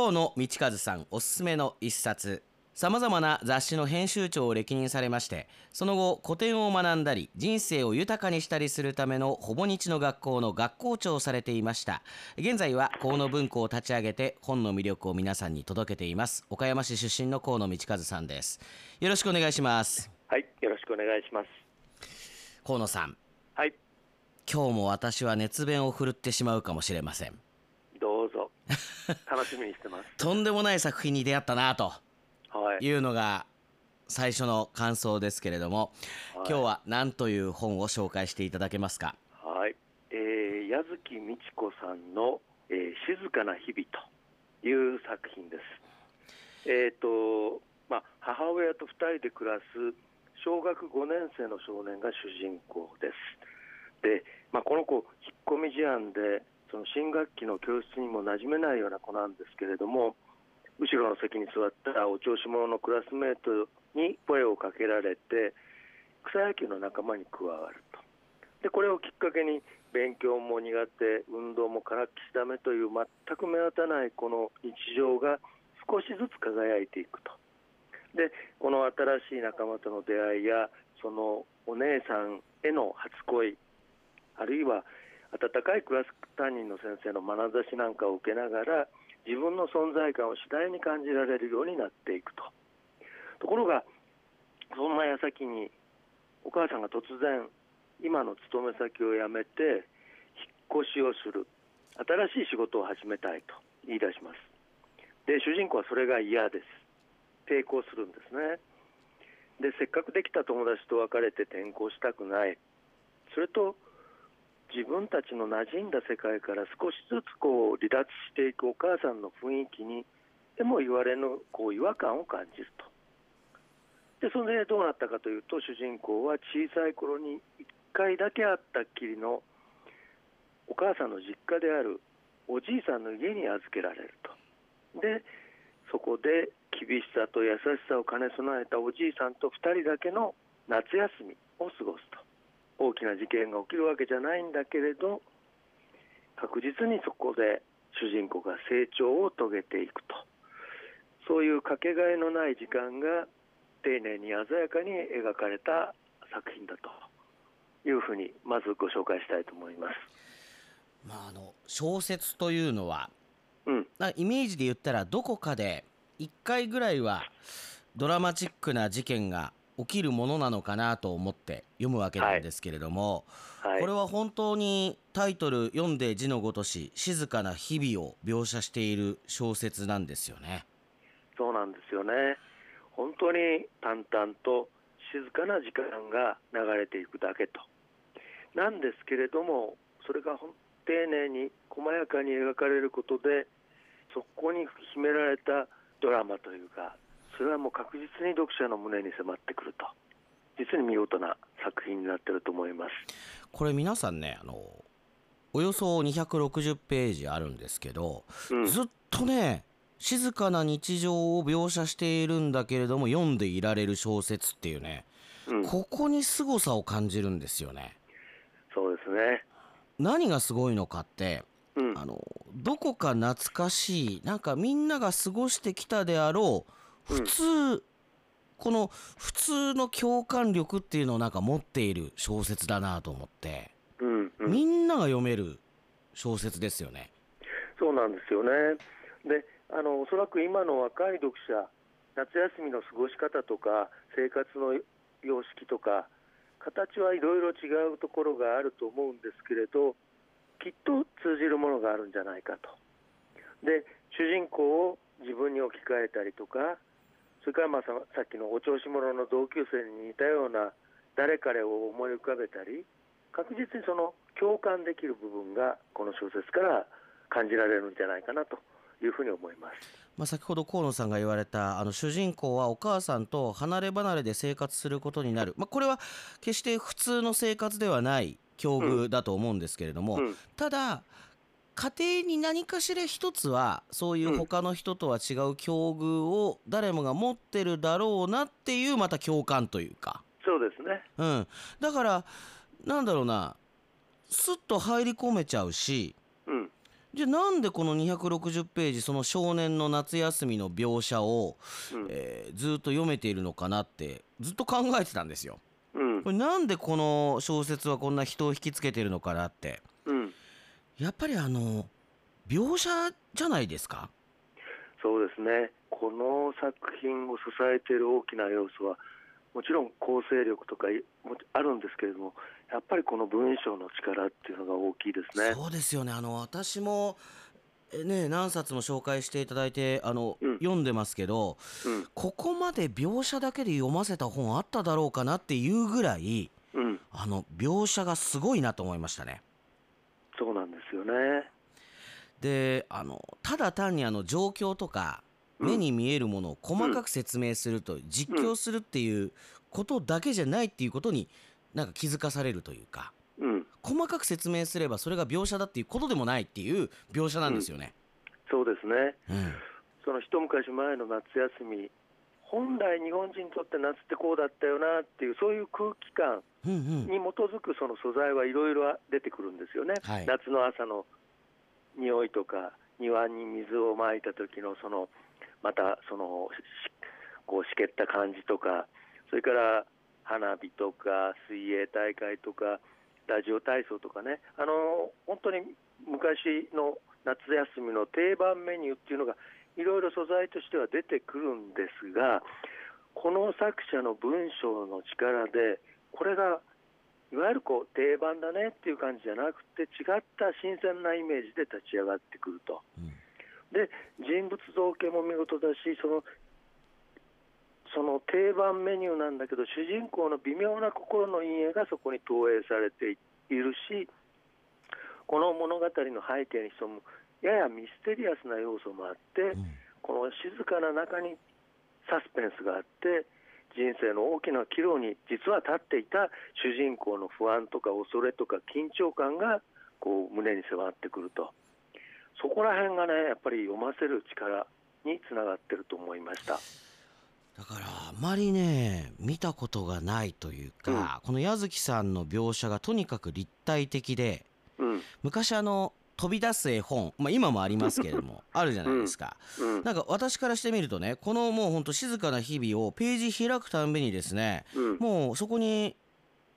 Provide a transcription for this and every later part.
河野道和さんおすすめの一冊。さまざまな雑誌の編集長を歴任されましてその後古典を学んだり人生を豊かにしたりするためのほぼ日の学校の学校長をされていました。現在は河野文庫を立ち上げて本の魅力を皆さんに届けています。岡山市出身の河野道和さんです。よろしくお願いします。はいよろしくお願いします。河野さん。はい。今日も私は熱弁を振るってしまうかもしれません楽しみにしてます。とんでもない作品に出会ったなとはい。いうのが最初の感想ですけれども、はい。今日は何という本を紹介していただけますか？はい、えー、矢月美智子さんの、えー静かな日々という作品です。えっ、と、まあ、母親と2人で暮らす小学5年生の少年が主人公です。で、まあ、この子、引っ込み思案で、その新学期の教室にも馴染めないような子なんですけれども、後ろの席に座ったお調子者のクラスメートに声をかけられて、草野球の仲間に加わると。でこれをきっかけに勉強も苦手運動もからっきしダメという全く目立たないこの日常が少しずつ輝いていくとでこの新しい仲間との出会いやそのお姉さんへの初恋あるいは温かいクラス担任の先生の眼差しなんかを受けながら自分の存在感を次第に感じられるようになっていくと。ところがそんな矢先にお母さんが突然今の勤め先を辞めて引っ越しをする。新しい仕事を始めたいと言い出します。で主人公はそれが嫌です。抵抗するんですね。でせっかくできた友達と別れて転校したくない。それと自分たちの馴染んだ世界から少しずつこう離脱していくお母さんの雰囲気にでも言われぬこう違和感を感じると。でそれでどうなったかというと主人公は小さい頃に1回だけ会ったっきりのお母さんの実家であるおじいさんの家に預けられると。でそこで厳しさと優しさを兼ね備えたおじいさんと2人だけの夏休みを過ごすと。大きな事件が起きるわけじゃないんだけれど確実にそこで主人公が成長を遂げていくと。そういうかけがえのない時間が丁寧に鮮やかに描かれた作品だと。いうふうにまずご紹介したいと思います。まああの小説というのはうん、なイメージで言ったらどこかで1回ぐらいはドラマチックな事件が起きるものなのかなと思って読むわけなんですけれども、はいこれは本当にタイトル読んで字のごとし静かな日々を描写している小説なんですよね。そうなんですよね。本当に淡々と静かな時間が流れていくだけと。なんですけれども、それが丁寧に細やかに描かれることで、そこに秘められたドラマというか、それはもう確実に読者の胸に迫ってくると。実に見事な作品になっていると思います。これ皆さんねあのおよそ260ページあるんですけど、うんずっとね静かな日常を描写しているんだけれども読んでいられる小説っていうねうん、ここに凄さを感じるんですよね。そうですね。何がすごいのかってうん、あのどこか懐かしいなんかみんなが過ごしてきたであろう普通、この普通の共感力っていうのをなんか持っている小説だなと思ってうん、うん。みんなが読める小説ですよね。そうなんですよね。で、あのおそらく今の若い読者、夏休みの過ごし方とか生活の様式とか形はいろいろ違うところがあると思うんですけれど、きっと通じるものがあるんじゃないかと。で、主人公を自分に置き換えたりとか、それからまあささっきのお調子者の同級生に似たような誰彼を思い浮かべたり、確実にその共感できる部分がこの小説から感じられるんじゃないかなというふうに思います。まあ、先ほど河野さんが言われたあの主人公はお母さんと離れ離れで生活することになる、まあ、これは決して普通の生活ではない境遇だと思うんですけれども、うん、ただ家庭に何かしら一つはそういう他の人とは違う境遇を誰もが持ってるだろうなっていうまた共感というか、そうですね。うん、だからなんだろうな。スッと入り込めちゃうしうん、じゃあなんでこの260ページその少年の夏休みの描写を、うん。えーずっと読めているのかなってずっと考えてたんですよ。うん。これなんでこの小説はこんな人を引きつけてるのかなって。うんやっぱりあの描写じゃないですか？そうですね、この作品を支えている大きな要素は、もちろん構成力とかあるんですけれども、やっぱりこの文章の力っていうのが大きいですね。そうですよね。あの私もえね何冊も紹介していただいてあの、うん。読んでますけどうん。ここまで描写だけで読ませた本あっただろうかなっていうぐらいうん、あの描写がすごいなと思いましたね。ですよね。であのただ単にあの状況とかうん目に見えるものを細かく説明すると、実況するっていうことだけじゃないっていうことになんか気づかされるというかうん、細かく説明すればそれが描写だっていうことでもないっていう描写なんですよね。そうですね。うんその一昔前の夏休み、本来日本人にとって夏ってこうだったよなっていう、そういう空気感に基づくその素材はいろいろ出てくるんですよね。はい。夏の朝の匂いとか庭に水をまいた時のそのまたそのしこうしけった感じとかそれから花火とか水泳大会とかラジオ体操とかね。あの本当に昔の夏休みの定番メニューっていうのがいろいろ素材としては出てくるんですがこの作者の文章の力でこれがいわゆるこう定番だねっていう感じじゃなくて違った新鮮なイメージで立ち上がってくると。うんで人物造形も見事だしそのその定番メニューなんだけど主人公の微妙な心の陰影がそこに投影されているしこの物語の背景に潜むややミステリアスな要素もあってうん。この静かな中にサスペンスがあって人生の大きな岐路に実は立っていた主人公の不安とか恐れとか緊張感がこう胸に迫ってくると。そこら辺がねやっぱり読ませる力につながってると思いました。だからあまりね見たことがないというか、この矢月さんの描写がとにかく立体的でうん昔あの飛び出す絵本、まあ、今もありますけれども あるじゃないですか、うん。なんか私からしてみるとねこのもうほんと静かな日々をページ開くたんびにですねうん。もうそこに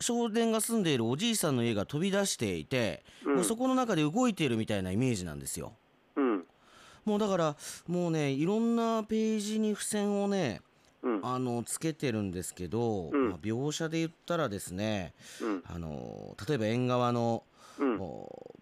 少年が住んでいるおじいさんの家が飛び出していて、うん。もうそこの中で動いているみたいなイメージなんですよ。うん。もうだからもうねいろんなページに付箋をねうん。あのつけてるんですけど、うん。まあ描写で言ったらですねうん。あの例えば縁側の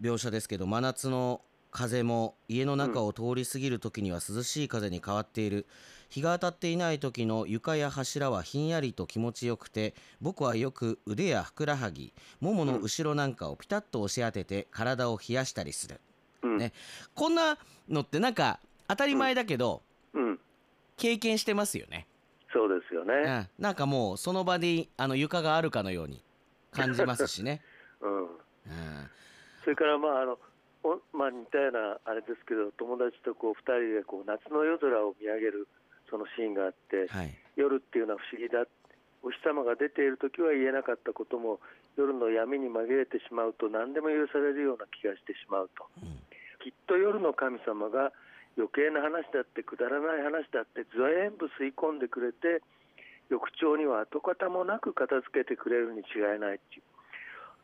描写ですけど真夏の風も家の中を通り過ぎる時には涼しい風に変わっている。日が当たっていない時の床や柱はひんやりと気持ちよくて僕はよく腕やふくらはぎももの後ろなんかをピタッと押し当てて体を冷やしたりする。うん。ね。こんなのってなんか当たり前だけどうん。経験してますよね、そうですようね。ん、なんかもうその場であの床があるかのように感じますしね、う んうん、それからまああのおまあ似たようなあれですけど友達とこう二人でこう夏の夜空を見上げるそのシーンがあってはい。夜っていうのは不思議だお日様が出ている時は言えなかったことも夜の闇に紛れてしまうと何でも許されるような気がしてしまうと。うん。きっと夜の神様が余計な話だってくだらない話だって全部吸い込んでくれて翌朝には跡形もなく片付けてくれるに違いないっていう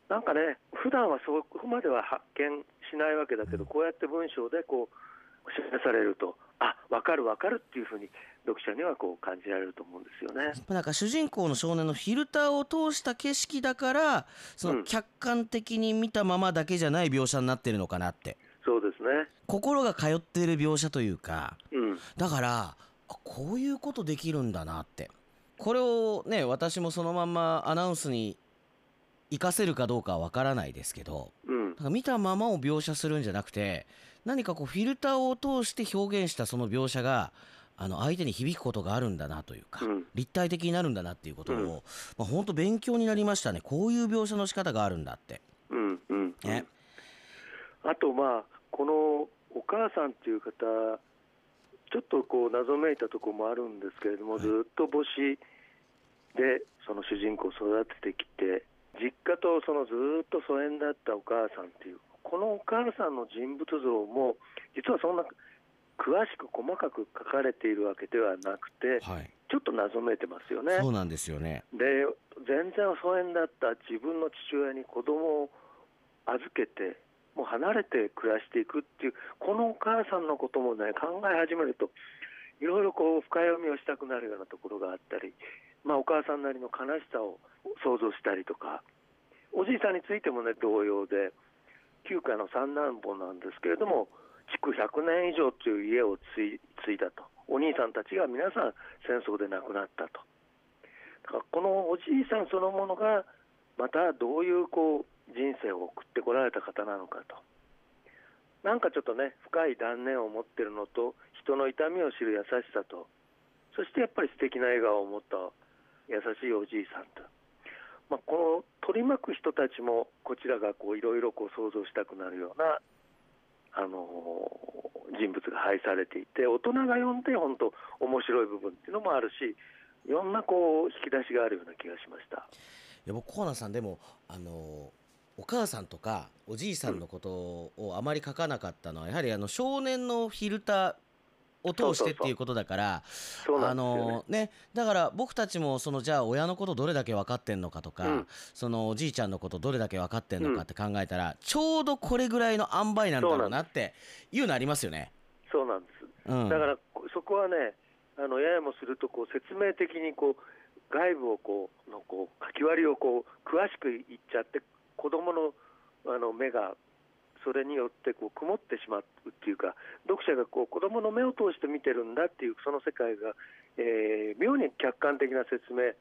なんかね普段はそこまでは発見しないわけだけどこうやって文章でこう示されるとあ分かる分かるっていうふうに読者にはこう感じられると思うんですよね。なんか主人公の少年のフィルターを通した景色だからそうのん客観的に見たままだけじゃない描写になってるのかなってそうですね。心が通っている描写というかうん。だからあこういうことできるんだなってこれをね私もそのまんまアナウンスに活かせるかどうかはわからないですけどうん。か見たままを描写するんじゃなくて何かこうフィルターを通して表現したその描写があの相手に響くことがあるんだなというか、うん立体的になるんだなっていうことを、うんまあ、本当勉強になりましたねこういう描写の仕方があるんだって。うん。うん。ねあとまあこのお母さんっていう方ちょっとこう謎めいたところもあるんですけれども、はいずっと母子でその主人公を育ててきて実家とそのずっと疎遠だったお母さんっていうこのお母さんの人物像も実はそんな詳しく細かく書かれているわけではなくて、はい、ちょっと謎めいてますよね。そうなんですよねで全然疎遠だった自分の父親に子供を預けてもう離れて暮らしていくっていうこのお母さんのこともね考え始めるといろいろこう深読みをしたくなるようなところがあったり、まあ、お母さんなりの悲しさを想像したりとかおじいさんについてもね同様で旧家の三男坊なんですけれども築100年以上という家を継いだと。お兄さんたちが皆さん戦争で亡くなったと。だからこのおじいさんそのものがまたどういうこう人生を送ってこられた方なのかと。なんかちょっとね深い断念を持ってるのと人の痛みを知る優しさとそしてやっぱり素敵な笑顔を持った優しいおじいさんと、まあ、この取り巻く人たちもこちらがいろいろ想像したくなるようなあの人物が配されていて大人が読んで本当面白い部分っていうのもあるしいろんなこう引き出しがあるような気がしました。いや僕コーナーさんでもあのお母さんとかおじいさんのことをあまり書かなかったのは、やはりあの少年のフィルターを通してっていうことだからあのねだから僕たちもそのじゃあ親のことどれだけ分かってんのかとか、うん、そのおじいちゃんのことどれだけ分かってんのかって考えたら、うん、ちょうどこれぐらいの塩梅なんだろうなっていうのありますよね。そうなんです、うん、だからそこはねあのややもするとこう説明的にこう外部をこうのこう書き割りをこう詳しく言っちゃって子供のあの目がそれによってこう曇ってしまうっていうか読者がこう子どもの目を通して見てるんだっていうその世界が、えー、妙に客観的な説明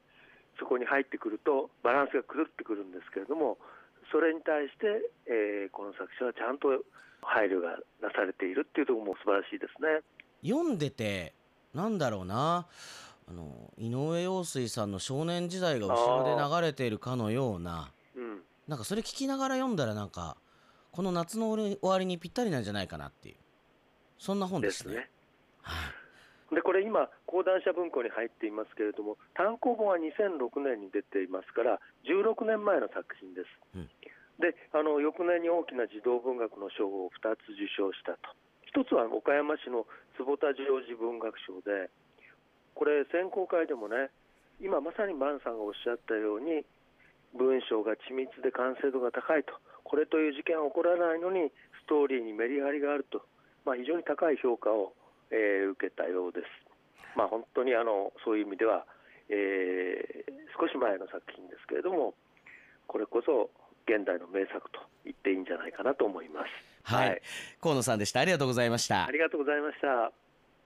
そこに入ってくるとバランスが狂ってくるんですけれどもそれに対して、えー、この作者はちゃんと配慮がなされているっていうところも素晴らしいですね。読んでてなんだろうな。あの井上陽水さんの少年時代が後ろで流れているかのような、うん、なんかそれ聞きながら読んだらなんかこの夏の終わりにぴったりなんじゃないかなっていう。そんな本ですね。ですね。でこれ今講談社文庫に入っていますけれども単行本は2006年に出ていますから16年前の作品です、うん、であの翌年に大きな児童文学の賞を2つ受賞したと。1つは岡山市の坪田ジョージ文学賞でこれ選考会でもね今まさに万さんがおっしゃったように文章が緻密で完成度が高いとこれという事件は起こらないのにストーリーにメリハリがあると、まあ、非常に高い評価を、えー、受けたようです。まあ、本当にあのそういう意味では、えー、少し前の作品ですけれどもこれこそ現代の名作と言っていいんじゃないかなと思います。はい、はい、河野さんでした。ありがとうございました。ありがとうございました。